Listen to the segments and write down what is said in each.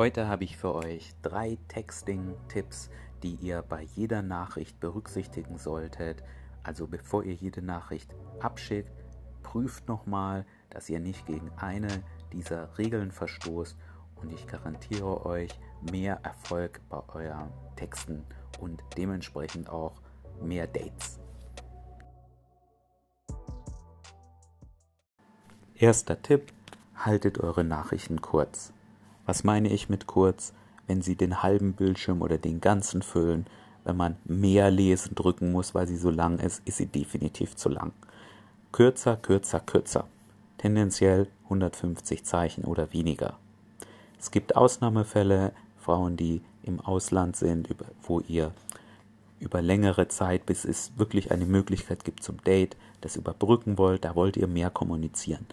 Heute habe ich für euch drei Texting-Tipps, die ihr bei jeder Nachricht berücksichtigen solltet. Also bevor ihr jede Nachricht abschickt, prüft nochmal, dass ihr nicht gegen eine dieser Regeln verstoßt und ich garantiere euch mehr Erfolg bei euren Texten und dementsprechend auch mehr Dates. Erster Tipp, haltet eure Nachrichten kurz. Was meine ich mit kurz? Wenn Sie den halben Bildschirm oder den ganzen füllen, wenn man mehr lesen drücken muss, weil sie so lang ist, ist sie definitiv zu lang. Kürzer, kürzer, kürzer. Tendenziell 150 Zeichen oder weniger. Es gibt Ausnahmefälle, Frauen, die im Ausland sind, wo ihr über längere Zeit, bis es wirklich eine Möglichkeit gibt zum Date, das überbrücken wollt, da wollt ihr mehr kommunizieren.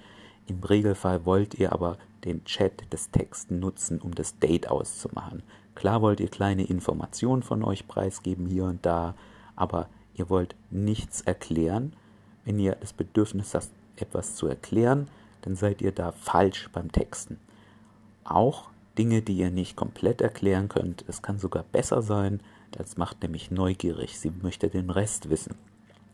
Im Regelfall wollt ihr aber den Chat des Texts nutzen, um das Date auszumachen. Klar wollt ihr kleine Informationen von euch preisgeben hier und da, aber ihr wollt nichts erklären. Wenn ihr das Bedürfnis habt, etwas zu erklären, dann seid ihr da falsch beim Texten. Auch Dinge, die ihr nicht komplett erklären könnt, es kann sogar besser sein, das macht nämlich neugierig. Sie möchte den Rest wissen.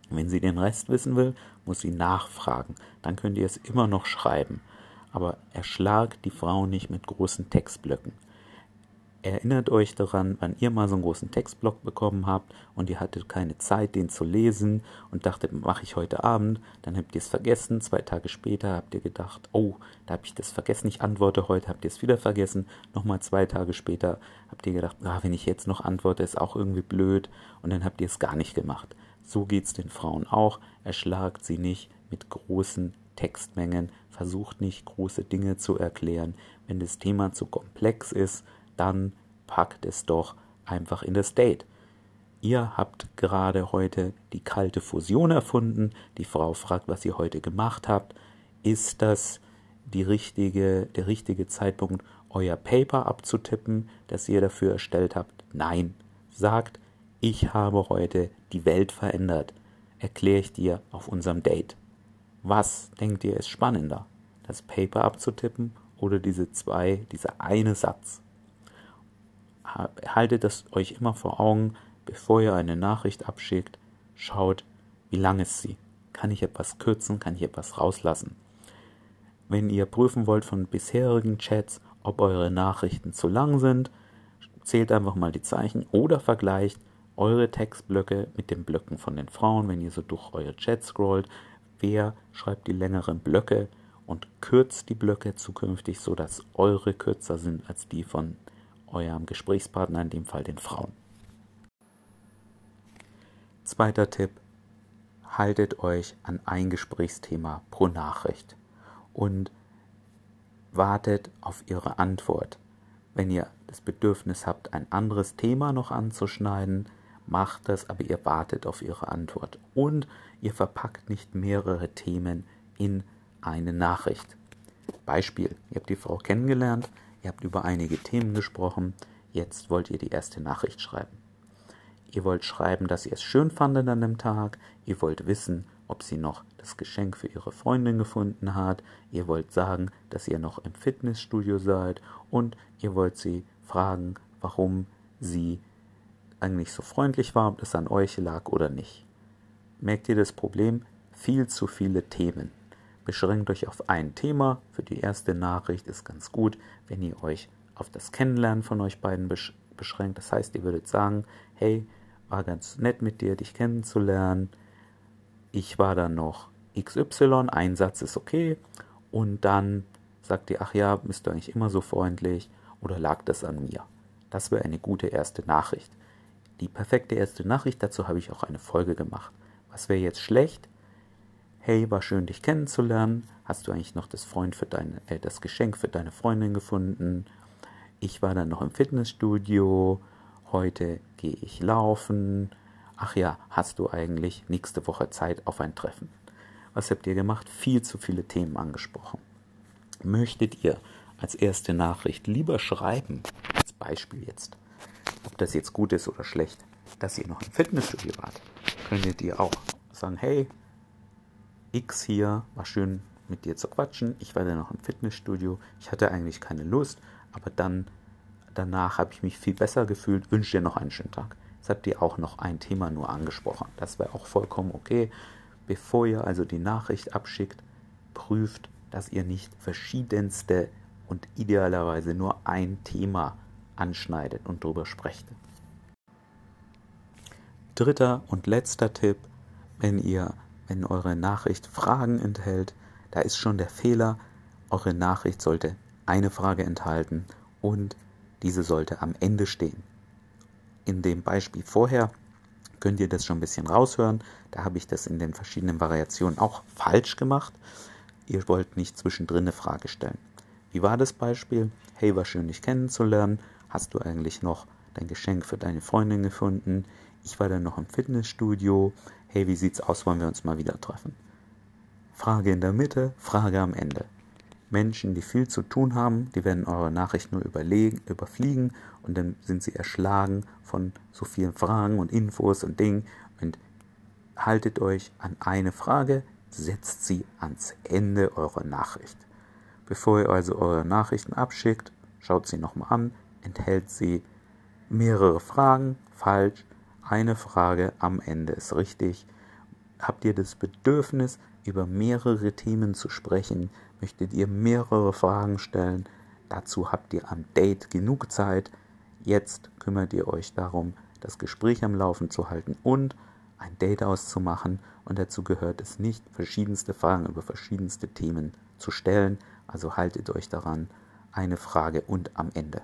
Wenn sie den Rest wissen will, muss sie nachfragen. Dann könnt ihr es immer noch schreiben. Aber erschlagt die Frau nicht mit großen Textblöcken. Erinnert euch daran, wann ihr mal so einen großen Textblock bekommen habt und ihr hattet keine Zeit, den zu lesen und dachtet, mache ich heute Abend, dann habt ihr es vergessen, zwei Tage später habt ihr gedacht, oh, da habe ich das vergessen, ich antworte heute, habt ihr es wieder vergessen, nochmal zwei Tage später habt ihr gedacht, ah, wenn ich jetzt noch antworte, ist auch irgendwie blöd. Und dann habt ihr es gar nicht gemacht. So geht es den Frauen auch, erschlagt sie nicht mit großen Textmengen, versucht nicht große Dinge zu erklären. Wenn das Thema zu komplex ist, dann packt es doch einfach in das Date. Ihr habt gerade heute die kalte Fusion erfunden. Die Frau fragt, was ihr heute gemacht habt. Ist das die richtige, der richtige Zeitpunkt, euer Paper abzutippen, das ihr dafür erstellt habt? Nein. Sagt, ich habe heute die Welt verändert. Erkläre ich dir auf unserem Date. Was denkt ihr ist spannender? Das Paper abzutippen oder diese zwei, dieser eine Satz? haltet das euch immer vor Augen, bevor ihr eine Nachricht abschickt. Schaut, wie lang ist sie? Kann ich etwas kürzen? Kann ich etwas rauslassen? Wenn ihr prüfen wollt von bisherigen Chats, ob eure Nachrichten zu lang sind, zählt einfach mal die Zeichen oder vergleicht eure Textblöcke mit den Blöcken von den Frauen, wenn ihr so durch eure Chat scrollt. Wer schreibt die längeren Blöcke und kürzt die Blöcke zukünftig, sodass eure kürzer sind als die von eurem Gesprächspartner, in dem Fall den Frauen. Zweiter Tipp, haltet euch an ein Gesprächsthema pro Nachricht und wartet auf ihre Antwort. Wenn ihr das Bedürfnis habt, ein anderes Thema noch anzuschneiden, macht das, aber ihr wartet auf ihre Antwort und ihr verpackt nicht mehrere Themen in eine Nachricht. Beispiel, ihr habt die Frau kennengelernt, Ihr habt über einige Themen gesprochen, jetzt wollt ihr die erste Nachricht schreiben. Ihr wollt schreiben, dass ihr es schön fandet an dem Tag, ihr wollt wissen, ob sie noch das Geschenk für ihre Freundin gefunden hat, ihr wollt sagen, dass ihr noch im Fitnessstudio seid und ihr wollt sie fragen, warum sie eigentlich so freundlich war, ob das an euch lag oder nicht. Merkt ihr das Problem? Viel zu viele Themen. Beschränkt euch auf ein Thema. Für die erste Nachricht ist ganz gut, wenn ihr euch auf das Kennenlernen von euch beiden beschränkt. Das heißt, ihr würdet sagen, hey, war ganz nett mit dir, dich kennenzulernen. Ich war dann noch XY, ein Satz ist okay. Und dann sagt ihr, ach ja, bist du eigentlich immer so freundlich oder lag das an mir? Das wäre eine gute erste Nachricht. Die perfekte erste Nachricht, dazu habe ich auch eine Folge gemacht. Was wäre jetzt schlecht? hey, war schön, dich kennenzulernen. Hast du eigentlich noch das, Freund für deine, äh, das Geschenk für deine Freundin gefunden? Ich war dann noch im Fitnessstudio. Heute gehe ich laufen. Ach ja, hast du eigentlich nächste Woche Zeit auf ein Treffen? Was habt ihr gemacht? Viel zu viele Themen angesprochen. Möchtet ihr als erste Nachricht lieber schreiben, als Beispiel jetzt, ob das jetzt gut ist oder schlecht, dass ihr noch im Fitnessstudio wart, könntet ihr auch sagen, hey, X hier, war schön mit dir zu quatschen. Ich war dann noch im Fitnessstudio. Ich hatte eigentlich keine Lust, aber dann Danach habe ich mich viel besser gefühlt, wünsche dir noch einen schönen Tag. Jetzt habt ihr auch noch ein Thema nur angesprochen. Das wäre auch vollkommen okay. Bevor ihr also die Nachricht abschickt, prüft, dass ihr nicht verschiedenste und idealerweise nur ein Thema anschneidet und darüber sprecht. Dritter und letzter Tipp, wenn ihr, wenn eure Nachricht Fragen enthält, da ist schon der Fehler, eure Nachricht sollte eine Frage enthalten und diese sollte am Ende stehen. In dem Beispiel vorher könnt ihr das schon ein bisschen raushören. Da habe ich das in den verschiedenen Variationen auch falsch gemacht. Ihr wollt nicht zwischendrin eine Frage stellen. Wie war das Beispiel? Hey, war schön, dich kennenzulernen. Hast du eigentlich noch dein Geschenk für deine Freundin gefunden? Ich war dann noch im Fitnessstudio. Hey, wie sieht's aus? Wollen wir uns mal wieder treffen? Frage in der Mitte, Frage am Ende. Menschen, die viel zu tun haben, die werden eure Nachricht nur überlegen, überfliegen und dann sind sie erschlagen von so vielen Fragen und Infos und Dingen und haltet euch an eine Frage, setzt sie ans Ende eurer Nachricht. Bevor ihr also eure Nachrichten abschickt, schaut sie nochmal an, enthält sie mehrere Fragen, falsch, eine Frage am Ende ist richtig. Habt ihr das Bedürfnis, über mehrere Themen zu sprechen? Möchtet ihr mehrere Fragen stellen? Dazu habt ihr am Date genug Zeit. Jetzt kümmert ihr euch darum, das Gespräch am Laufen zu halten und ein Date auszumachen. Und dazu gehört es nicht, verschiedenste Fragen über verschiedenste Themen zu stellen. Also haltet euch daran, eine Frage und am Ende.